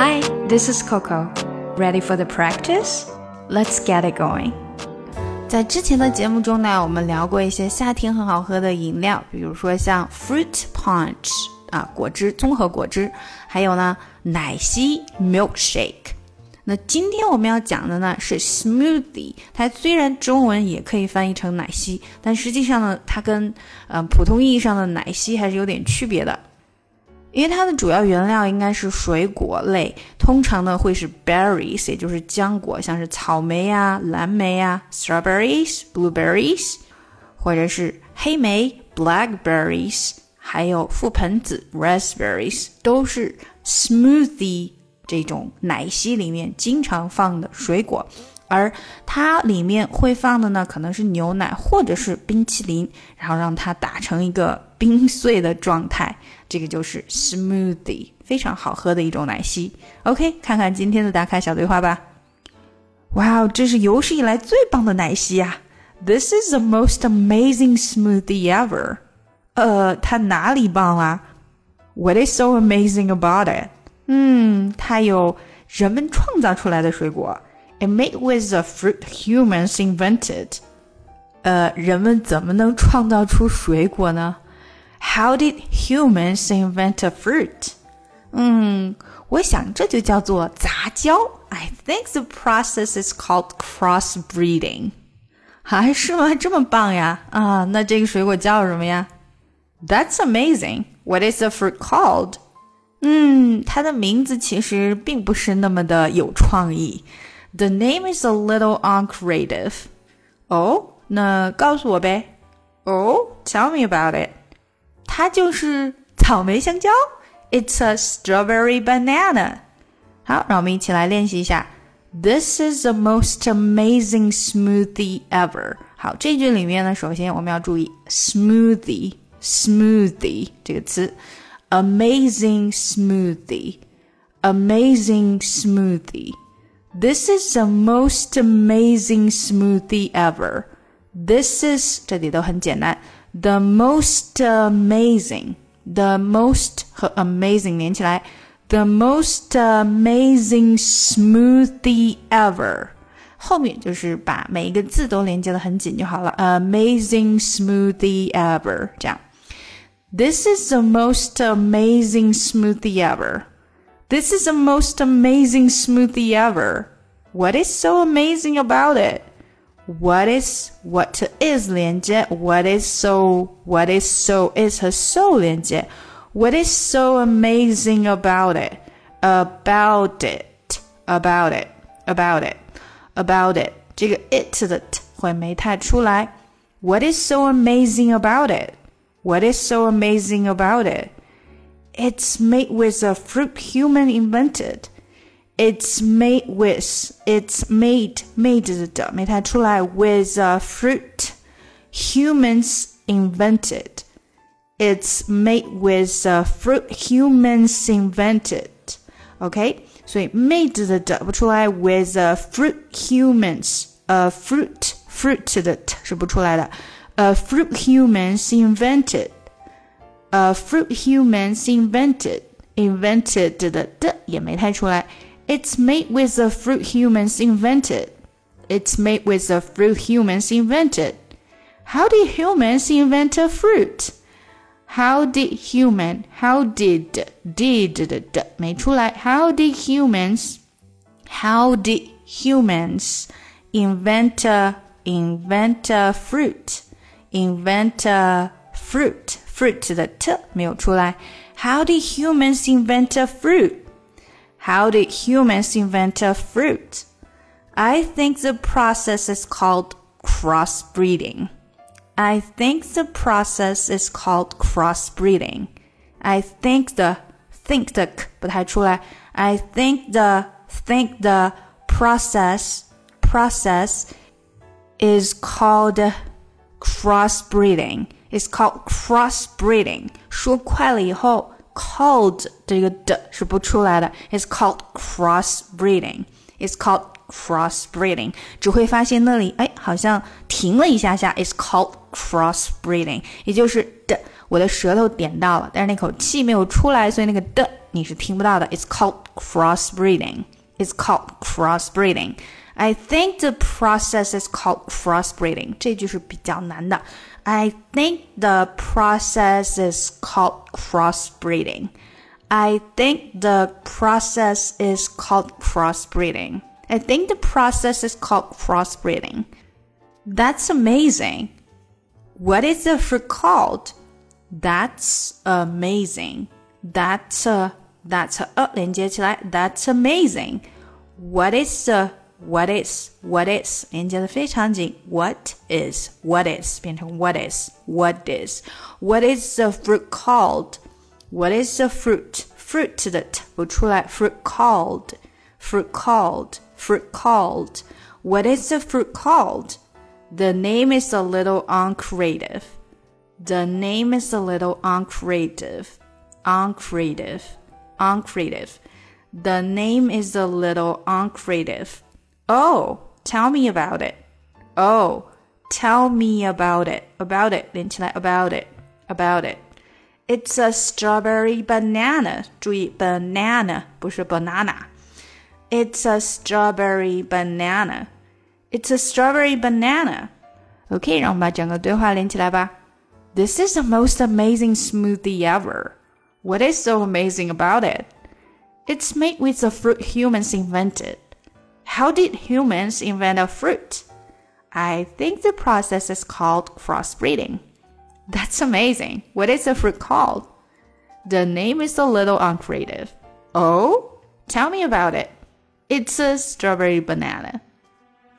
Hi, this is Coco. Ready for the practice? Let's get it going. 在之前的节目中呢，我们聊过一些夏天很好喝的饮料，比如说像 fruit punch 啊，果汁综合果汁，还有呢奶昔 milkshake。那今天我们要讲的呢是 smoothie，它虽然中文也可以翻译成奶昔，但实际上呢，它跟呃普通意义上的奶昔还是有点区别的。因为它的主要原料应该是水果类，通常呢会是 berries，也就是浆果，像是草莓啊、蓝莓啊 （strawberries、blueberries），或者是黑莓 （blackberries），还有覆盆子 （raspberries），都是 smoothie。这种奶昔里面经常放的水果，而它里面会放的呢，可能是牛奶或者是冰淇淋，然后让它打成一个冰碎的状态，这个就是 smoothie，非常好喝的一种奶昔。OK，看看今天的打卡小对话吧。哇哦，这是有史以来最棒的奶昔啊！This is the most amazing smoothie ever。呃，它哪里棒啊？What is so amazing about it？嗯，它有人们创造出来的水果。It made with the fruit humans invented。呃，人们怎么能创造出水果呢？How did humans invent a fruit？嗯，我想这就叫做杂交。I think the process is called crossbreeding。还是吗？这么棒呀！啊，那这个水果叫什么呀？That's amazing. What is the fruit called? 嗯，它的名字其实并不是那么的有创意。 The name is a little uncreative. 哦，那告诉我呗。Oh, tell me about it. 它就是草莓香蕉。It's a strawberry banana. 好，让我们一起来练习一下。This is the most amazing smoothie ever. 好，这句里面呢，首先我们要注意 smoothie，smoothie 这个词。amazing smoothie, amazing smoothie. This is the most amazing smoothie ever. This is 这里都很简单，the most amazing, the most 和 amazing 连起来，the most amazing smoothie ever。后面就是把每一个字都连接的很紧就好了，amazing smoothie ever 这样。this is the most amazing smoothie ever. This is the most amazing smoothie ever. What is so amazing about it? What is what is 连接 What is so What is so is 和 so 连接 What is so amazing about it? About it About it About it About it 这个 it 的 t 会没太出来 What is so amazing about it? What is so amazing about it? It's made with a fruit human invented. It's made with it's made made 的没太出来 with a fruit humans invented. It's made with a fruit humans invented. OK，所以 made 的的不出来 with a fruit humans，呃、uh, fruit fruit 的 t 是不出来的。a fruit humans invented. A fruit humans invented. Invented 的的也没太出来。It's made with the fruit humans invented. It's made with the fruit humans invented. How did humans invent a fruit? How did human? How did did 的的没出来？How did humans? How did humans invent a invent a fruit? invent a fruit. Fruit 的 t 没有出来。How did humans invent a fruit? How did humans invent a fruit? I think the process is called crossbreeding. I think the process is called crossbreeding. I think the think 的 k 不太出来。I think the think the process process is called crossbreeding. It's called crossbreeding. 说快了以后，called 这个的是不出来的。It's called crossbreeding. It's called crossbreeding. 只会发现那里哎好像停了一下下。It's called crossbreeding. 也就是的，我的舌头点到了，但是那口气没有出来，所以那个的 你是听不到的。It's called crossbreeding. It's called crossbreeding. I think the process is called crossbreeding. 这句是比较难的。I think the process is called crossbreeding. I think the process is called crossbreeding. I think the process is called crossbreeding. That's amazing. What is the fruit called? That's amazing. That's a that's a 呃连接起来，That's amazing. What is the what is what is 连接的非常紧，What is what is 变成 What is what is What is the fruit called? What is the fruit? Fruit 的 t 不出来，fruit called fruit called fruit called. What is the fruit called? The name is a little uncreative. The name is a little uncreative. Uncreative. Uncreative. The name is a little uncreative. Oh, tell me about it. Oh, tell me about it. About it. 连起来 about it. About it. It's a strawberry banana. 注意 banana 不是 banana. It's a strawberry banana. It's a strawberry banana. OK，让我们把整个对话连起来吧。This is the most amazing smoothie ever. What is so amazing about it? It's made with the fruit humans invented. How did humans invent a fruit? I think the process is called crossbreeding. That's amazing. What is the fruit called? The name is a little uncreative. Oh? Tell me about it. It's a strawberry banana.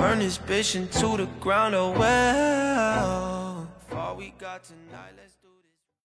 Burn this bitch into the ground, oh well. All we got tonight, let's